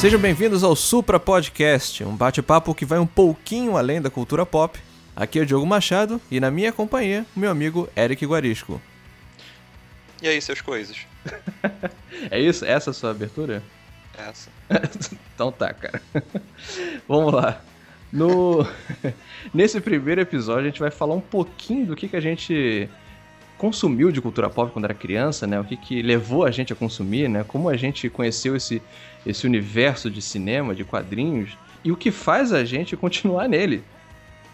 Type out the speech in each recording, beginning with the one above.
Sejam bem-vindos ao Supra Podcast, um bate-papo que vai um pouquinho além da cultura pop. Aqui é o Diogo Machado e na minha companhia, o meu amigo Eric Guarisco. E aí, seus coisas? é isso? Essa é a sua abertura? Essa. então tá, cara. Vamos lá. No... Nesse primeiro episódio, a gente vai falar um pouquinho do que, que a gente consumiu de cultura pop quando era criança, né? O que, que levou a gente a consumir, né? Como a gente conheceu esse, esse universo de cinema, de quadrinhos, e o que faz a gente continuar nele.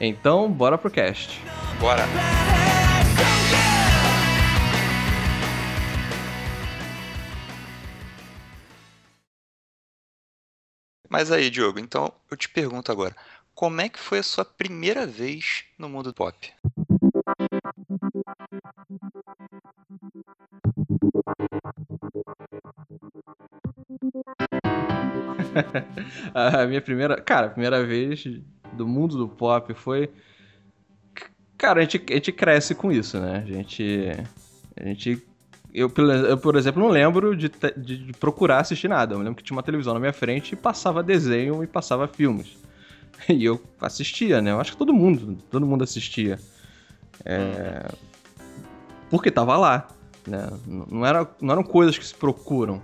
Então, bora pro cast. Bora! Mas aí, Diogo, então eu te pergunto agora, como é que foi a sua primeira vez no mundo pop? a minha primeira. Cara, a primeira vez do mundo do pop foi. Cara, a gente, a gente cresce com isso, né? A gente. A gente. Eu, eu por exemplo, não lembro de, de, de, procurar assistir nada. Eu lembro que tinha uma televisão na minha frente e passava desenho e passava filmes. E eu assistia, né? Eu acho que todo mundo, todo mundo assistia. É... Porque tava lá. Né? Não, era, não eram coisas que se procuram.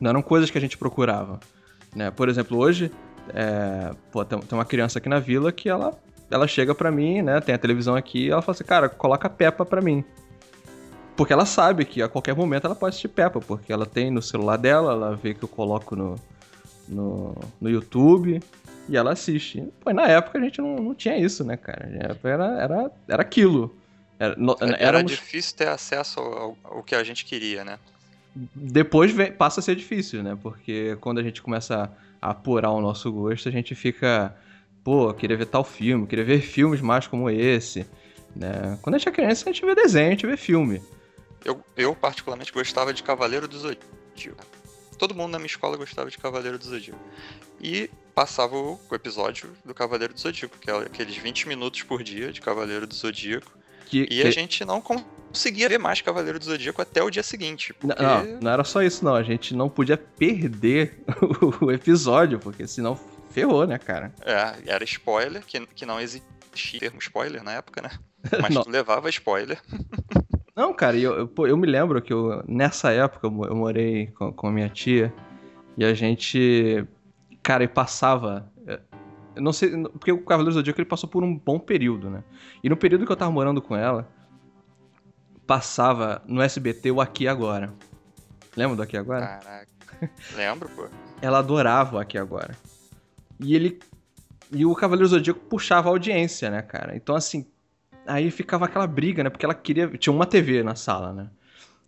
Não eram coisas que a gente procurava. Né? Por exemplo, hoje, é, pô, tem, uma criança aqui na vila que ela, ela chega pra mim, né? Tem a televisão aqui e ela fala assim, cara, coloca Peppa pra mim. Porque ela sabe que a qualquer momento ela pode assistir Peppa, porque ela tem no celular dela, ela vê que eu coloco no, no, no YouTube e ela assiste. Pô, na época a gente não, não tinha isso, né, cara? Era, era, era aquilo. Era, no, era éramos... difícil ter acesso ao, ao, que a gente queria, né? Depois vem, passa a ser difícil, né? Porque quando a gente começa a apurar o nosso gosto, a gente fica, pô, queria ver tal filme, queria ver filmes mais como esse, né? Quando a gente é criança, a gente vê desenho, a gente vê filme. Eu, eu particularmente gostava de Cavaleiro do Zodíaco. Todo mundo na minha escola gostava de Cavaleiro do Zodíaco. E passava o, episódio do Cavaleiro do Zodíaco, que é aqueles 20 minutos por dia de Cavaleiro do Zodíaco. Que, e que... a gente não conseguia ver mais Cavaleiro do Zodíaco até o dia seguinte. Porque... Não, não era só isso, não. A gente não podia perder o episódio, porque senão ferrou, né, cara? É, era spoiler, que, que não existia termo spoiler na época, né? Mas tu levava spoiler. Não, cara, eu, eu, eu, me lembro que eu, nessa época eu, morei com, com a minha tia e a gente, cara, e passava eu não sei, porque o Cavaleiro do Zodíaco ele passou por um bom período, né? E no período que eu tava morando com ela, passava no SBT o Aqui Agora. Lembra do Aqui Agora? Caraca. Lembro, pô. Ela adorava o Aqui Agora. E ele. E o Cavaleiro Zodíaco puxava a audiência, né, cara? Então, assim. Aí ficava aquela briga, né? Porque ela queria. Tinha uma TV na sala, né?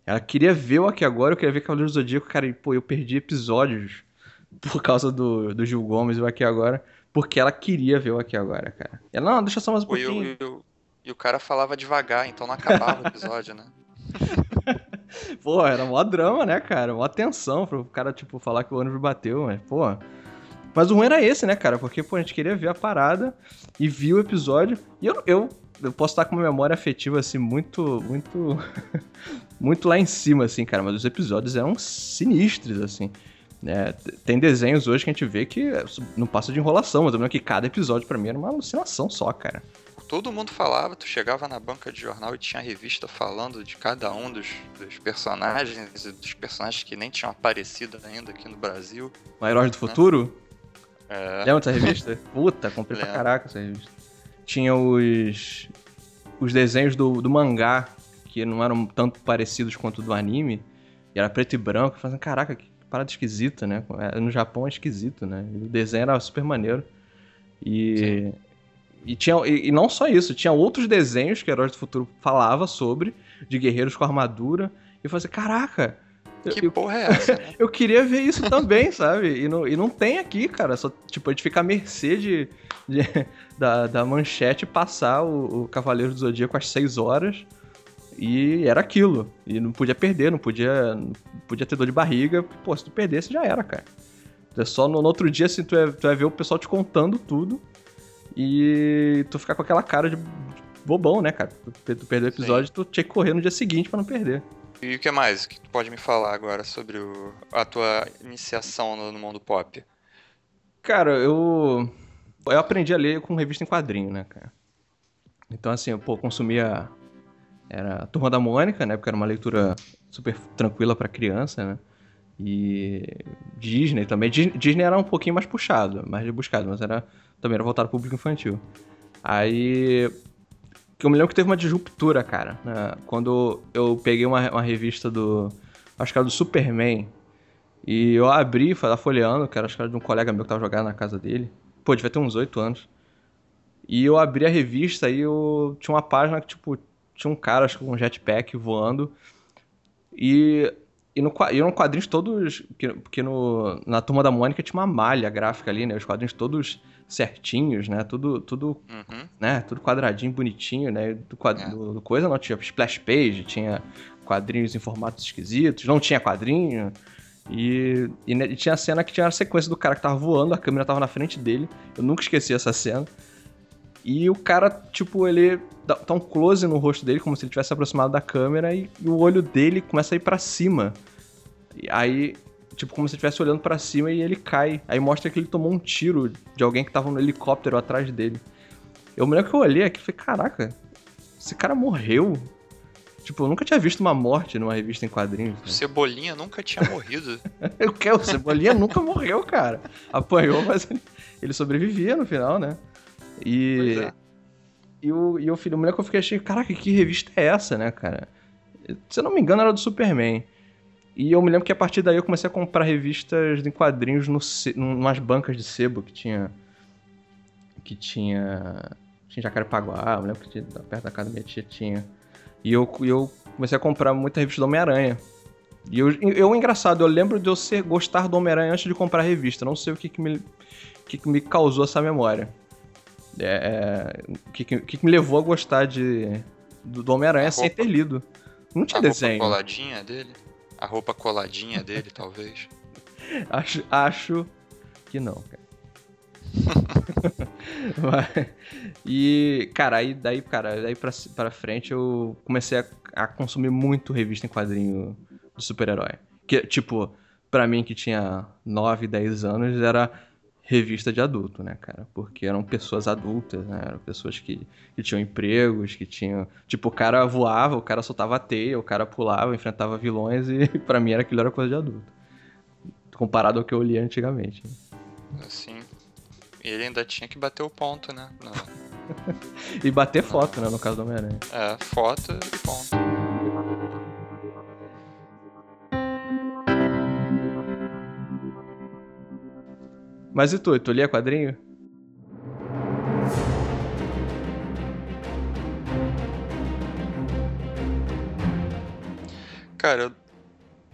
Ela queria ver o Aqui Agora, eu queria ver Cavaleiro Zodíaco, cara. E, pô, eu perdi episódios por causa do, do Gil Gomes e o Aqui Agora porque ela queria ver o aqui agora, cara. Ela, não, deixa só mais um pouquinho. E, o, e o cara falava devagar, então não acabava o episódio, né? pô, era mó drama, né, cara? Mó tensão pro cara, tipo, falar que o ônibus bateu, mas, pô. Mas o ruim era esse, né, cara? Porque, pô, a gente queria ver a parada e viu o episódio. E eu, eu, eu posso estar com uma memória afetiva, assim, muito, muito, muito lá em cima, assim, cara. Mas os episódios eram sinistros, assim. É, tem desenhos hoje que a gente vê que não passa de enrolação, mas eu lembro que cada episódio para mim era uma alucinação só, cara. Todo mundo falava, tu chegava na banca de jornal e tinha revista falando de cada um dos, dos personagens e dos personagens que nem tinham aparecido ainda aqui no Brasil. O Heróis do né? Futuro? É. Lembra dessa revista? Puta, comprei Lembra. pra caraca essa revista. Tinha os. os desenhos do, do mangá, que não eram tanto parecidos quanto do anime. E era preto e branco. Fazendo, caraca, que parada esquisita, né? É, no Japão é esquisito, né? O desenho era super maneiro. E. E, tinha, e, e, não só isso, tinha outros desenhos que Heróis do Futuro falava sobre, de guerreiros com armadura. E eu falei assim, caraca, que eu, porra é essa? Né? eu queria ver isso também, sabe? E não, e não tem aqui, cara. Só, tipo, a gente fica à mercê de, de da, da manchete passar o, o Cavaleiro do Zodíaco às 6 horas. E era aquilo. E não podia perder, não podia, não podia ter dor de barriga. Pô, se tu perdesse, já era, cara. É só no, no outro dia, assim, tu vai, tu vai ver o pessoal te contando tudo. E tu ficar com aquela cara de bobão, né, cara? Tu, tu perdeu o episódio, Sim. tu tinha que correr no dia seguinte para não perder. E o que mais que tu pode me falar agora sobre o, a tua iniciação no, no mundo pop? Cara, eu. Eu aprendi a ler com revista em quadrinho, né, cara? Então, assim, eu pô, consumia. Era a Turma da Mônica, né? Porque era uma leitura super tranquila para criança, né? E Disney também. Disney era um pouquinho mais puxado, mais rebuscado, mas era também era voltado para o público infantil. Aí que eu me lembro que teve uma disruptura, cara. Né? Quando eu peguei uma, uma revista do. Acho que era do Superman. E eu abri, tava folheando, que era, acho que era de um colega meu que tava jogando na casa dele. Pô, devia ter uns oito anos. E eu abri a revista e eu tinha uma página que, tipo, tinha um cara, acho que com um jetpack voando. E, e, no, e eram quadrinhos todos. Porque no, na turma da Mônica tinha uma malha gráfica ali, né? Os quadrinhos todos certinhos, né? Tudo, tudo, uhum. né? Tudo quadradinho, bonitinho, né? Do, quadro, é. do, do, coisa não tinha splash page, tinha quadrinhos em formatos esquisitos, não tinha quadrinho. E, e, e, tinha a cena que tinha a sequência do cara que tava voando, a câmera tava na frente dele. Eu nunca esqueci essa cena. E o cara, tipo, ele dá, dá um close no rosto dele, como se ele tivesse aproximado da câmera, e, e o olho dele começa a ir para cima. E aí tipo, como se estivesse olhando para cima e ele cai. Aí mostra que ele tomou um tiro de alguém que tava no helicóptero atrás dele. Eu me lembro que eu olhei aqui e falei, caraca, esse cara morreu. Tipo, eu nunca tinha visto uma morte numa revista em quadrinhos. O Cebolinha nunca tinha morrido. eu quero, o Cebolinha nunca morreu, cara. Apanhou, mas ele sobrevivia no final, né? E. É. E o, e o filho, o moleque eu fiquei achei, caraca, que revista é essa, né, cara? Se eu não me engano, era do Superman. E eu me lembro que a partir daí eu comecei a comprar revistas em quadrinhos no, umas bancas de sebo que tinha. Que tinha. Tinha Jacarepaguá, eu me lembro que tinha, perto da casa da minha tia tinha. E eu, eu comecei a comprar muita revista do Homem-Aranha. E eu, eu, engraçado, eu lembro de eu ser, gostar do Homem-Aranha antes de comprar a revista. Não sei o que, que, me, que, que me causou essa memória. É, é o que, que, que, me levou a gostar de, do, do Homem-Aranha sem ter lido. Não tinha a desenho. A coladinha dele? A roupa coladinha dele, talvez. Acho, acho que não, cara. e, cara, aí daí, cara, daí pra, pra frente eu comecei a, a consumir muito revista em quadrinho de super-herói. Que, tipo, pra mim que tinha 9, 10 anos, era revista de adulto, né, cara? Porque eram pessoas adultas, né? Eram pessoas que, que tinham empregos, que tinham. Tipo, o cara voava, o cara soltava a teia, o cara pulava, enfrentava vilões e para mim era aquilo era coisa de adulto. Comparado ao que eu lia antigamente. Assim. E ele ainda tinha que bater o ponto, né? E bater foto, né? No caso do Homem-Aranha. É, foto e ponto. Mas e tu? Tu lia quadrinho? Cara,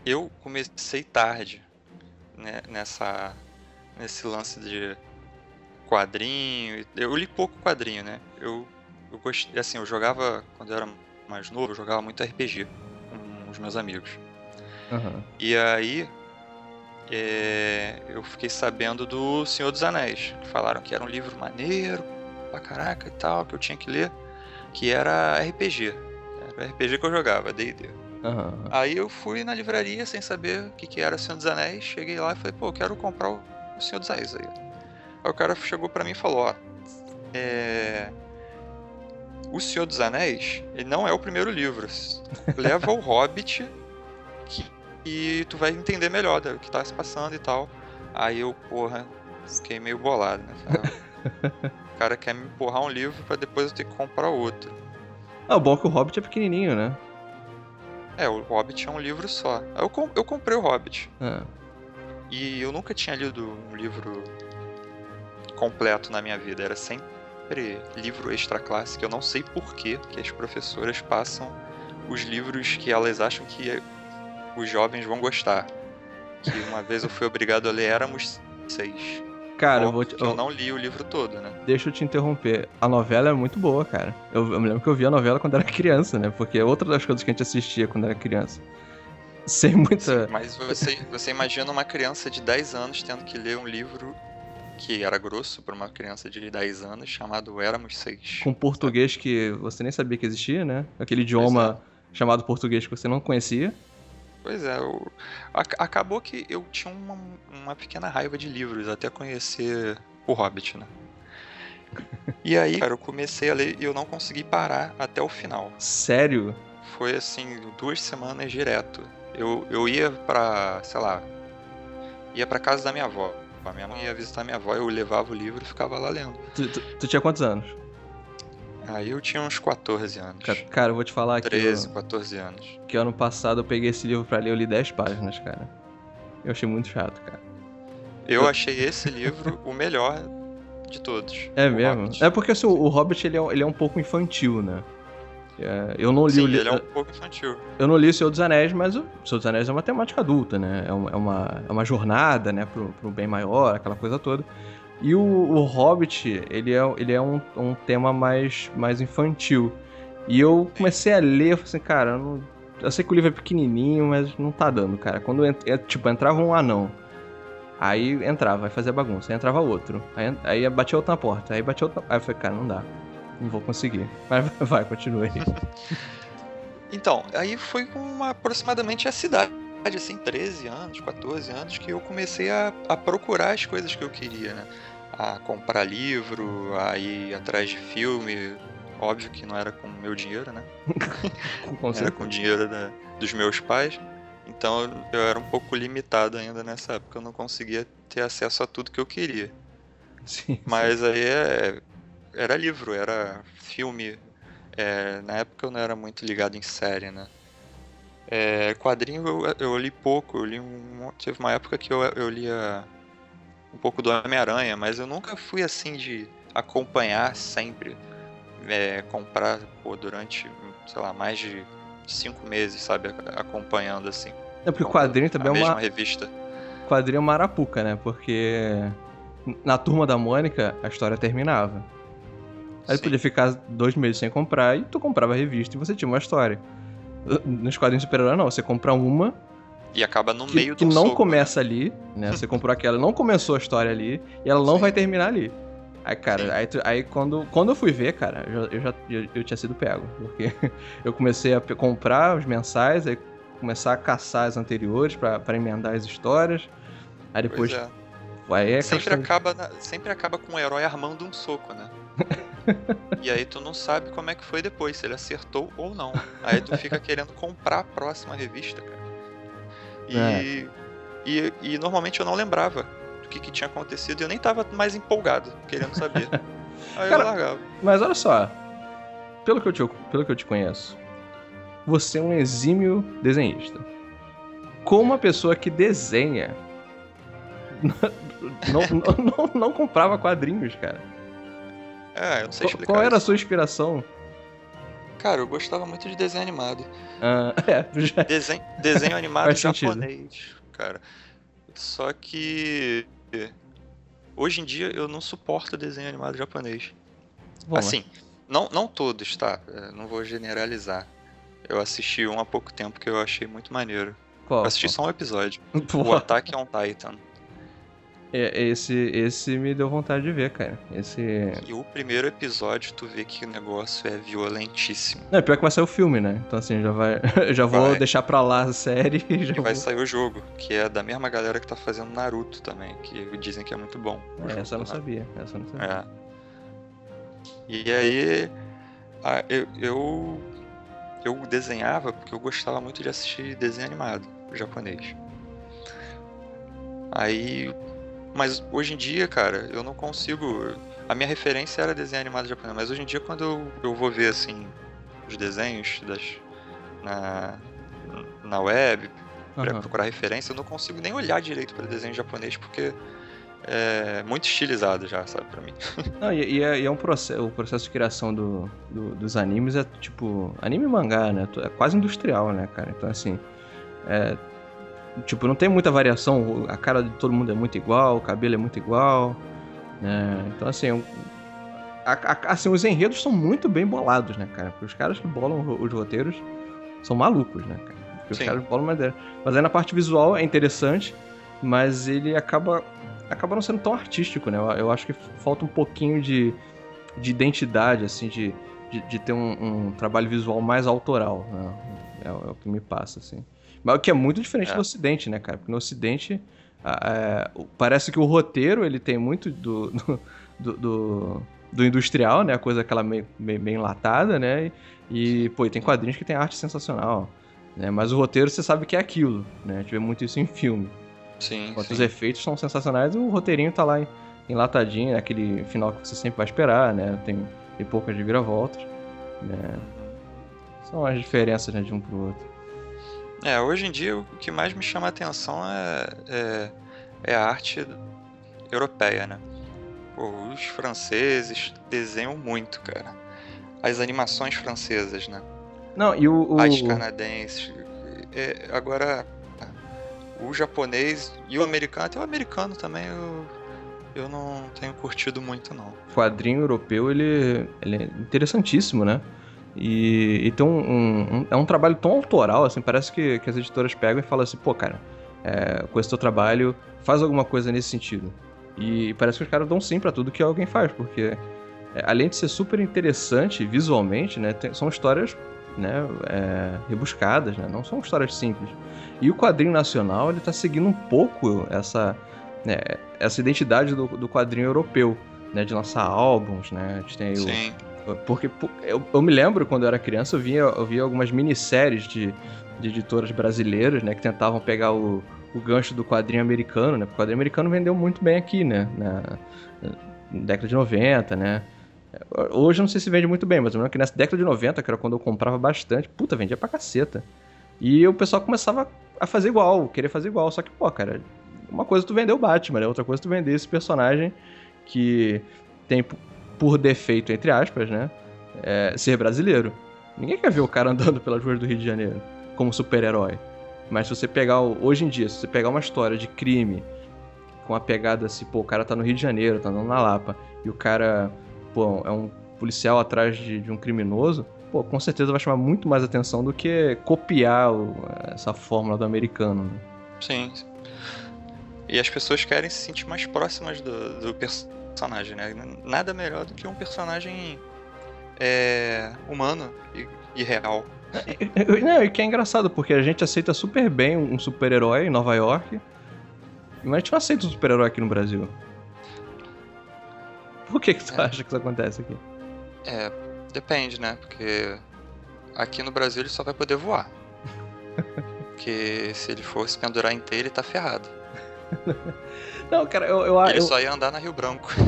eu comecei tarde né, nessa nesse lance de quadrinho. Eu li pouco quadrinho, né? Eu, eu gostei, assim, eu jogava quando eu era mais novo, eu jogava muito RPG com os meus amigos. Uhum. E aí é, eu fiquei sabendo do Senhor dos Anéis. Falaram que era um livro maneiro, pra caraca e tal, que eu tinha que ler, que era RPG. Era RPG que eu jogava, D&D. Uhum. Aí eu fui na livraria sem saber o que, que era o Senhor dos Anéis, cheguei lá e falei, pô, eu quero comprar o Senhor dos Anéis aí. Aí o cara chegou para mim e falou, ó, é... O Senhor dos Anéis, ele não é o primeiro livro. Leva o Hobbit, que e tu vai entender melhor o que tá se passando e tal. Aí eu, porra, fiquei meio bolado, né? O cara quer me empurrar um livro para depois eu ter que comprar outro. Ah, o bom é que o Hobbit é pequenininho, né? É, o Hobbit é um livro só. Eu, eu comprei o Hobbit. É. E eu nunca tinha lido um livro completo na minha vida. Era sempre livro extra classe, que eu não sei por que as professoras passam os livros que elas acham que os jovens vão gostar. Que uma vez eu fui obrigado a ler Éramos Seis. Cara, eu vou te... eu não li o livro todo, né? Deixa eu te interromper. A novela é muito boa, cara. Eu, eu me lembro que eu vi a novela quando era criança, né? Porque é outra das coisas que a gente assistia quando era criança. Sem muita. Sim, mas você, você imagina uma criança de 10 anos tendo que ler um livro que era grosso para uma criança de 10 anos, chamado Éramos Seis. Com português que você nem sabia que existia, né? Aquele idioma chamado português que você não conhecia. Pois é, eu, acabou que eu tinha uma, uma pequena raiva de livros até conhecer o Hobbit, né? E aí, cara, eu comecei a ler e eu não consegui parar até o final. Sério? Foi assim, duas semanas direto. Eu, eu ia pra, sei lá, ia pra casa da minha avó. A minha mãe ia visitar minha avó, eu levava o livro e ficava lá lendo. Tu, tu, tu tinha quantos anos? Aí eu tinha uns 14 anos. Cara, eu vou te falar 13, que. 13, 14 anos. Que ano passado eu peguei esse livro pra ler, eu li 10 páginas, cara. Eu achei muito chato, cara. Eu achei esse livro o melhor de todos. É mesmo? Hobbit. É porque assim, o Hobbit ele é, ele é um pouco infantil, né? É, eu não li Sim, o livro. Ele é um pouco infantil. Eu não li o Senhor dos Anéis, mas o Senhor dos Anéis é uma temática adulta, né? É uma, é uma, é uma jornada, né, pro, pro bem maior, aquela coisa toda. E o, o Hobbit, ele é, ele é um, um tema mais, mais infantil. E eu comecei a ler, eu falei assim, cara, eu, não, eu sei que o livro é pequenininho, mas não tá dando, cara. Quando, é, tipo, entrava um anão, aí entrava, aí fazia bagunça, aí entrava outro, aí, aí batia outro na porta, aí batia outro Aí eu falei, cara, não dá, não vou conseguir. Mas vai, continue aí. então, aí foi com aproximadamente a cidade assim, 13 anos, 14 anos, que eu comecei a, a procurar as coisas que eu queria, né? a comprar livro, a ir atrás de filme. Óbvio que não era com meu dinheiro, né? com era com o dinheiro da, dos meus pais. Então eu era um pouco limitado ainda nessa época. Eu não conseguia ter acesso a tudo que eu queria. Sim, Mas sim. aí é, era livro, era filme. É, na época eu não era muito ligado em série, né? É, quadrinho eu, eu li pouco. Eu li um, teve uma época que eu, eu lia um pouco do Homem-Aranha, mas eu nunca fui assim de acompanhar sempre, é, comprar pô, durante, sei lá, mais de cinco meses, sabe, acompanhando assim. É porque o quadrinho também é uma revista. Quadrinho é uma arapuca, né? Porque na turma da Mônica a história terminava. Aí Sim. podia ficar dois meses sem comprar e tu comprava a revista e você tinha uma história. Nos quadrinhos super-herói não, você compra uma e acaba no que, meio do Que não soco, começa né? ali, né? Você comprou aquela, não começou a história ali, e ela não Sim. vai terminar ali. Aí, cara, aí, aí, quando, quando eu fui ver, cara, eu, eu já eu, eu, tinha sido pego. Porque eu comecei a comprar os mensais, aí começar a caçar as anteriores para emendar as histórias. Aí depois. É. Aí é sempre, acaba na, sempre acaba com o herói armando um soco, né? E aí tu não sabe como é que foi depois, se ele acertou ou não. Aí tu fica querendo comprar a próxima revista, cara. E, é. e, e, normalmente eu não lembrava do que, que tinha acontecido e eu nem tava mais empolgado, querendo saber. Aí Cara, eu largava. Mas olha só, pelo que, eu te, pelo que eu te conheço, você é um exímio desenhista. Como uma pessoa que desenha não, não, não, não, comprava quadrinhos, cara. É, eu não sei explicar Qual era a sua inspiração? Cara, eu gostava muito de desenho animado. Ah, é, já... desenho, desenho animado japonês, cara. Só que hoje em dia eu não suporto desenho animado japonês. Bom, assim, mas... não, não todos, tá? É, não vou generalizar. Eu assisti um há pouco tempo que eu achei muito maneiro. Qual? Eu assisti só um episódio. Pô. O Attack on Titan. É, esse, esse me deu vontade de ver, cara. Esse... E o primeiro episódio, tu vê que o negócio é violentíssimo. Não, é pior que vai sair o filme, né? Então assim, já vai. já vou vai. deixar pra lá a série e já. E vai vou... sair o jogo, que é da mesma galera que tá fazendo Naruto também, que dizem que é muito bom. É, essa eu não sabia. Essa eu não sabia. É. E aí. Eu, eu, eu desenhava porque eu gostava muito de assistir desenho animado japonês. Aí mas hoje em dia, cara, eu não consigo. A minha referência era desenho animado japonês, mas hoje em dia, quando eu, eu vou ver, assim, os desenhos das, na, na web, pra uhum. procurar referência, eu não consigo nem olhar direito para desenho japonês, porque é muito estilizado já, sabe, pra mim. Não, e, e, é, e é, um processo, o processo de criação do, do, dos animes é tipo, anime e mangá, né? É quase industrial, né, cara? Então, assim, é, Tipo, não tem muita variação, a cara de todo mundo é muito igual, o cabelo é muito igual, né? Então, assim, a, a, assim, os enredos são muito bem bolados, né, cara? Porque os caras que bolam os roteiros são malucos, né, cara? Porque Sim. os caras bolam uma ideia. Mas aí na parte visual é interessante, mas ele acaba, acaba não sendo tão artístico, né? Eu, eu acho que falta um pouquinho de, de identidade, assim, de, de, de ter um, um, trabalho visual mais autoral, né? É, é o que me passa, assim. Mas o que é muito diferente É. do Ocidente, né, cara? Porque no Ocidente é, parece que o roteiro ele tem muito do, do, do- do- industrial, né? A coisa aquela meio, meio, meio enlatada, né? E, pô, e tem quadrinhos que tem arte sensacional. Né? Mas o roteiro você sabe que é aquilo, né? A gente vê muito isso em filme. Sim, Enquanto sim. os efeitos são sensacionais, o roteirinho tá lá enlatadinho, é aquele final que você sempre vai esperar, né? Tem, tem poucas reviravoltas, né? São as diferenças né, de um pro outro. É, hoje em dia o que mais me chama a atenção é, é, é a arte europeia, né? Pô, os franceses desenham muito, cara. As animações francesas, né? Não, e o. o- As canadenses. É, agora, o japonês e o americano, até o americano também eu, eu não tenho curtido muito, não. quadrinho europeu, ele, ele é interessantíssimo, né? E, e tem um, um- um- é um trabalho tão autoral, assim, parece que, que as editoras pegam e falam assim, pô, cara, é, com esse teu trabalho, faz alguma coisa nesse sentido. E parece que os caras dão sim pra tudo que alguém faz, porque é, além de ser super interessante visualmente, né, tem- são histórias né, é, rebuscadas, né, não são histórias simples. E o quadrinho nacional, ele tá seguindo um pouco essa, né, essa identidade do, do quadrinho europeu, né, de lançar álbuns, né, a gente tem o, porque eu, eu me lembro quando eu era criança, eu via, eu via algumas minisséries de, de editoras brasileiras, né, que tentavam pegar o, o gancho do quadrinho americano, né? Porque o quadrinho americano vendeu muito bem aqui, né? Na, na década de 90, né? Hoje eu não sei se vende muito bem, mas eu lembro que nessa década de 90, que era quando eu comprava bastante, puta, vendia pra caceta. E o pessoal começava a fazer igual, querer fazer igual. Só que, pô, cara, uma coisa é tu vender o Batman, né? Outra coisa é tu vender esse personagem que tem por defeito, entre aspas, né? é, ser brasileiro. Ninguém quer ver o cara andando pelas ruas do Rio de Janeiro como super-herói. Mas se você pegar, hoje em dia, se você pegar uma história de crime com a pegada assim, pô, o cara tá no Rio de Janeiro, tá andando na Lapa, e o cara, pô, é um policial atrás de, de um criminoso, pô, com certeza vai chamar muito mais atenção do que copiar essa fórmula do americano. né? sim. E as pessoas querem se sentir mais próximas do, do personagem, né? Nada melhor do que um personagem é, humano e, e real. E- Não, e que é engraçado, porque a gente aceita super bem um super-herói em Nova York, mas a gente não aceita um super-herói aqui no Brasil. Por que, que tu É. acha que isso acontece aqui? É, depende, né? Porque aqui no Brasil ele só vai poder voar. Porque se ele for se pendurar inteiro, ele tá ferrado. Não, cara, eu, eu, Ele eu, só ia andar na Rio Branco.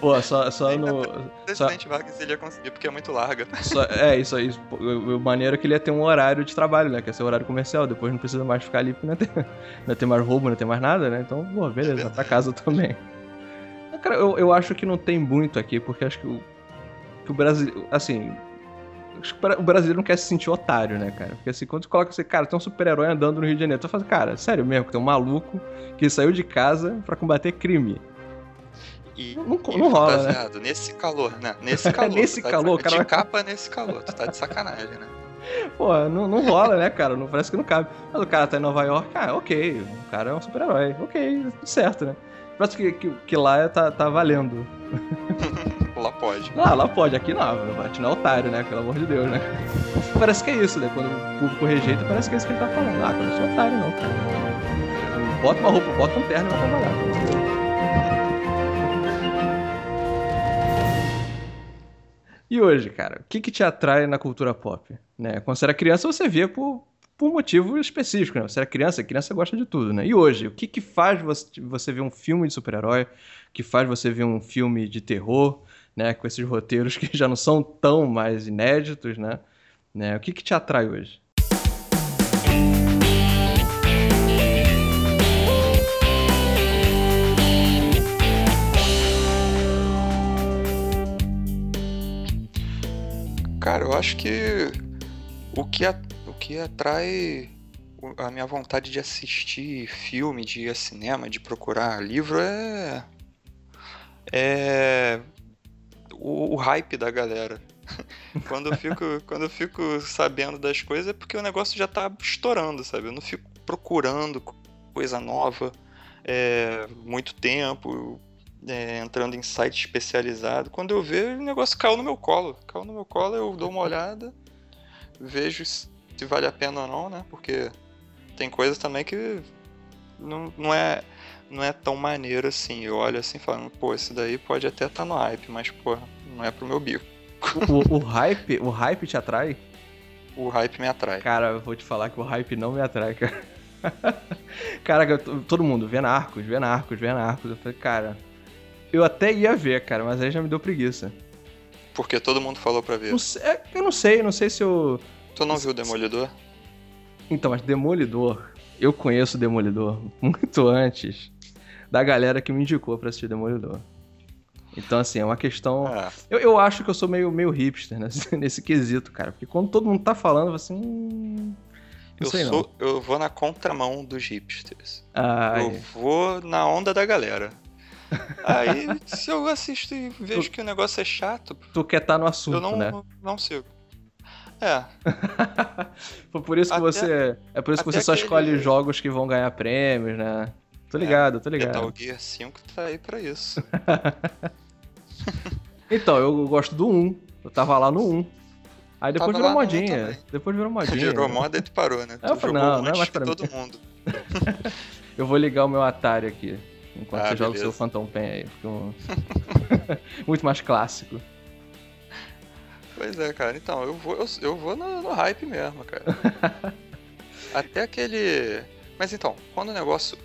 Pô, só, só no. Só, Presidente Vargas ele ia conseguir porque é muito larga. só- é, isso aí. O o maneiro é que ele ia ter um horário de trabalho, né? Que ia ser horário comercial. Depois não precisa mais ficar ali porque não ia ter, não ter mais roubo, não ia ter mais nada, né? Então, pô, beleza, pra casa também. Cara, eu, eu acho que não tem muito aqui, porque acho que o, que o Brasil. Assim. O brasileiro não quer se sentir otário, né, cara? Porque assim, quando tu coloca assim, cara, tem um super-herói andando no Rio de Janeiro, tu fala, cara, sério mesmo, que tem um maluco que saiu de casa pra combater crime. E, Não- não- não rola, né? Nesse calor, né? Nesse calor. Nesse tá de calor, saca- cara. De capa nesse calor. Tu tá de sacanagem, né? Pô, não, não rola, né, cara? Não parece que não cabe. Mas o cara tá em Nova York, ah, ok. O cara é um super-herói. Ok, tudo certo, né? Parece que, que, que lá tá, tá valendo. Lá pode. Ah, lá pode, aqui não. Bate não é otário, né? Pelo amor de Deus, né? Parece que é isso, né? Quando o público rejeita, parece que é isso que ele tá falando. Ah, eu não sou otário, não, cara. Bota uma roupa, bota um terno e vai trabalhar. E hoje, cara, o que, que te atrai na cultura pop? Né? Quando você era criança, você via por, por motivo específico, né? Você era criança, criança gosta de tudo, né? E hoje, o que, que faz você, você ver um filme de super-herói? Que faz você ver um filme de terror, né? Com esses roteiros que já não são tão mais inéditos, né? né? O que, que te atrai hoje? Cara, eu acho que o que, a- o que atrai a minha vontade de assistir filme, de ir a cinema, de procurar livro é. É. O, o hype da galera. quando, eu fico, quando eu fico sabendo das coisas é porque o negócio já tá estourando, sabe? Eu não fico procurando co- coisa nova é, muito tempo, é, entrando em site especializado. Quando eu vejo, o negócio caiu no meu colo. Caiu no meu colo, eu dou uma olhada. vejo se vale a pena ou não, né? Porque tem coisas também que não, não é não é tão maneiro assim. Eu olho assim falando, pô, esse daí pode até estar tá no hype, mas, pô, não é pro meu bico. O, o, hype, o hype te atrai? O hype me atrai. Cara, eu vou te falar que o hype não me atrai, cara. cara, todo mundo vendo arcos, vendo arcos, vendo arcos. Eu falei, cara, eu até ia ver, cara, mas aí já me deu preguiça. Porque todo mundo falou pra ver. Não sei, é, eu não sei, não sei se eu. Tu não viu o Demolidor? Então, mas Demolidor, eu conheço o Demolidor muito antes da galera que me indicou pra assistir Demolidor. Então, assim, é uma questão. É. Eu, eu acho que eu sou meio, meio hipster nesse, nesse quesito, cara. Porque quando todo mundo tá falando, assim. Hum, eu, sou, não. eu vou na contramão dos hipsters. Ai. Eu vou na onda da galera. Aí, se eu assisto e vejo tu, que o negócio é chato. Tu quer estar tá no assunto, eu não, né? não sigo. É. Foi por isso que até, você. É por isso que você só escolhe jogos que vão ganhar prêmios, né? Tô ligado, é, tô ligado. Metal Gear 5 tá aí pra isso. então, eu gosto do 1. Eu tava lá no 1. Aí depois tava virou modinha. Depois virou modinha. Virou moda e tu parou, né? Eu tu não, não é mais pra todo mim. mundo. eu vou ligar o meu Atari aqui. Enquanto ah, você joga o seu Phantom Pen aí. Um... Muito mais clássico. Pois é, cara. Então, eu vou, eu, eu vou no, no hype mesmo, cara. Até aquele. Mas então, quando o negócio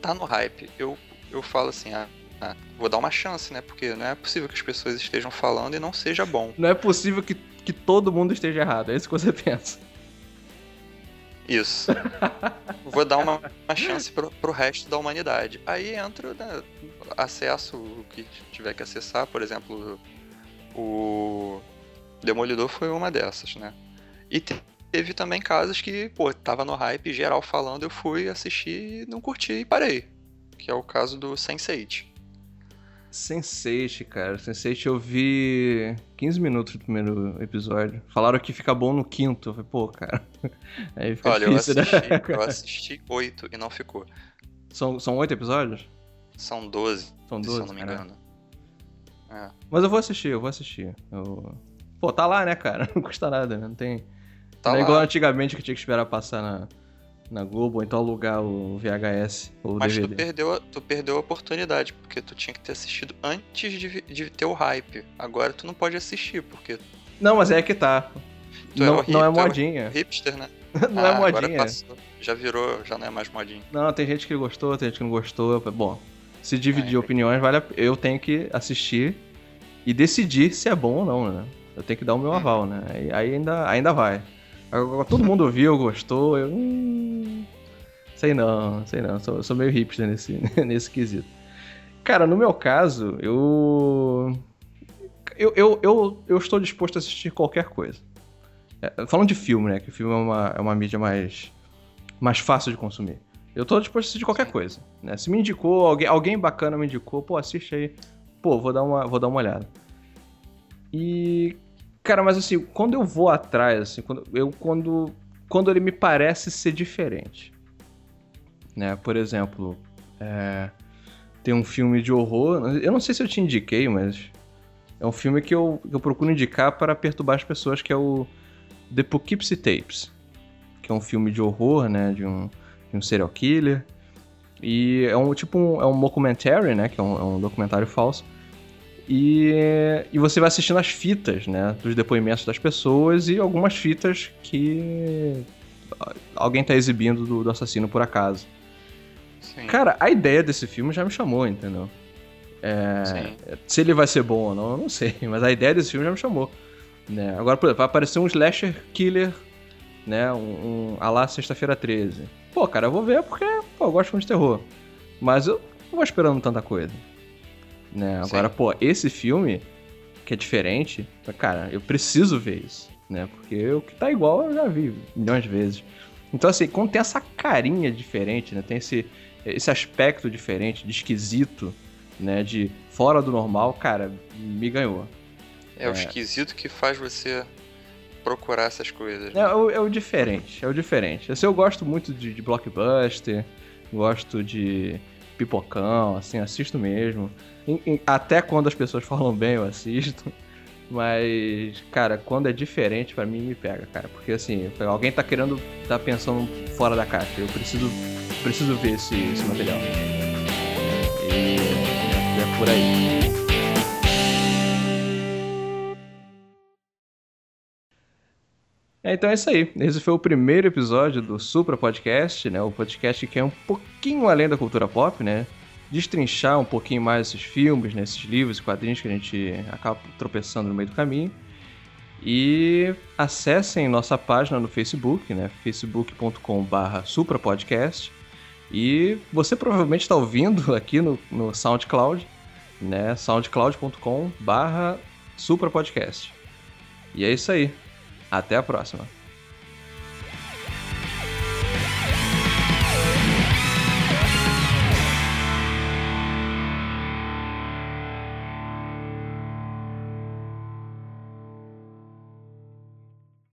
tá no hype, eu, eu falo assim, ah, ah, vou dar uma chance, né? Porque não é possível que as pessoas estejam falando e não seja bom. Não é possível que, que todo mundo esteja errado, é isso que você pensa. Isso. vou dar uma, uma chance pro, pro resto da humanidade. Aí entra né, acesso, o que tiver que acessar, por exemplo, o Demolidor foi uma dessas, né? E teve também casos que, pô, tava no hype geral falando, eu fui assistir não curti e parei. Que é o caso do Sense8. Sense8, cara. Sense8 eu vi 15 minutos do primeiro episódio. Falaram que fica bom no quinto. Eu falei, pô, cara. Aí fica Olha, difícil, eu assisti, né? eu assisti 8 e não ficou. São, são 8 episódios? São 12, são 12 se eu não me engano. É. Mas eu vou assistir, eu vou assistir. Eu... Pô, tá lá, né, cara? Não custa nada, né? Não tem. Tá é igual antigamente que tinha que esperar passar na, na Globo, ou então alugar o VHS ou o Mas DVD. tu perdeu, tu perdeu a oportunidade, porque tu tinha que ter assistido antes de, de ter o hype. Agora tu não pode assistir, porque. Não, mas é que tá. Tu não é, não é modinha. É hipster, né? não é ah, é modinha. Já virou, já não é mais modinha. Não, tem gente que gostou, tem gente que não gostou. Bom, se dividir é, opiniões, vale a... eu tenho que assistir e decidir se é bom ou não, né? Eu tenho que dar o meu hum. aval, né? Aí ainda, ainda vai. Todo mundo viu, gostou, eu. Hum, sei não, sei não. Sou, sou meio hipster nesse, nesse quesito. Cara, no meu caso, eu. Eu, eu, eu, eu estou disposto a assistir qualquer coisa. É, falando de filme, né? Que filme é uma, é uma mídia mais, mais fácil de consumir. Eu estou disposto a assistir qualquer coisa. Né? Se me indicou, alguém, alguém bacana me indicou, pô, assiste aí. Pô, vou dar uma, vou dar uma olhada. E, Cara, mas assim, quando eu vou atrás, assim, quando, eu, quando, quando ele me parece ser diferente. Né? Por exemplo, é, tem um filme de horror. Eu não sei se eu te indiquei, mas é um filme que eu, que eu procuro indicar para perturbar as pessoas, que é o The Poughkeepsie Tapes. Que é um filme de horror, né? De um, de um serial killer. E é um tipo um, é um documentary, né? Que é um, é um documentário falso e, e você vai assistindo as fitas, né? Dos depoimentos das pessoas e algumas fitas que alguém tá exibindo do, do assassino por acaso. Sim. Cara, a ideia desse filme já me chamou, entendeu? É, se ele vai ser bom ou não, eu não sei, mas a ideia desse filme já me chamou. Né? Agora, por exemplo, vai aparecer um slasher killer, né? Um, um a lá sexta-feira 13. Pô, cara, eu vou ver porque pô, eu gosto muito de terror. Mas eu não vou esperando tanta coisa. Né? Agora, Sim. pô, esse filme, que é diferente, cara, eu preciso ver isso, né? Porque o que tá igual eu já vi milhões de vezes. Então, assim, quando tem essa carinha diferente, né? Tem esse, esse aspecto diferente, de esquisito, né? De fora do normal, cara, me ganhou. É, é... o esquisito que faz você procurar essas coisas. Né? É, é, o, é, o, diferente, é o diferente. Assim, eu gosto muito de, de blockbuster, gosto de pipocão, assim, assisto mesmo. Até quando as pessoas falam bem, eu assisto. Mas, cara, quando é diferente, para mim me pega, cara. Porque assim, alguém tá querendo, tá pensando fora da caixa. Eu preciso, preciso ver esse, esse material. E é, é por aí. É, então é isso aí. Esse foi o primeiro episódio do Supra Podcast, né? O podcast que é um pouquinho além da cultura pop, né? destrinchar um pouquinho mais esses filmes, né, esses livros e quadrinhos que a gente acaba tropeçando no meio do caminho. E acessem nossa página no Facebook, né, facebook.com.br suprapodcast. E você provavelmente está ouvindo aqui no, no SoundCloud, né, soundcloud.com.br suprapodcast. E é isso aí. Até a próxima.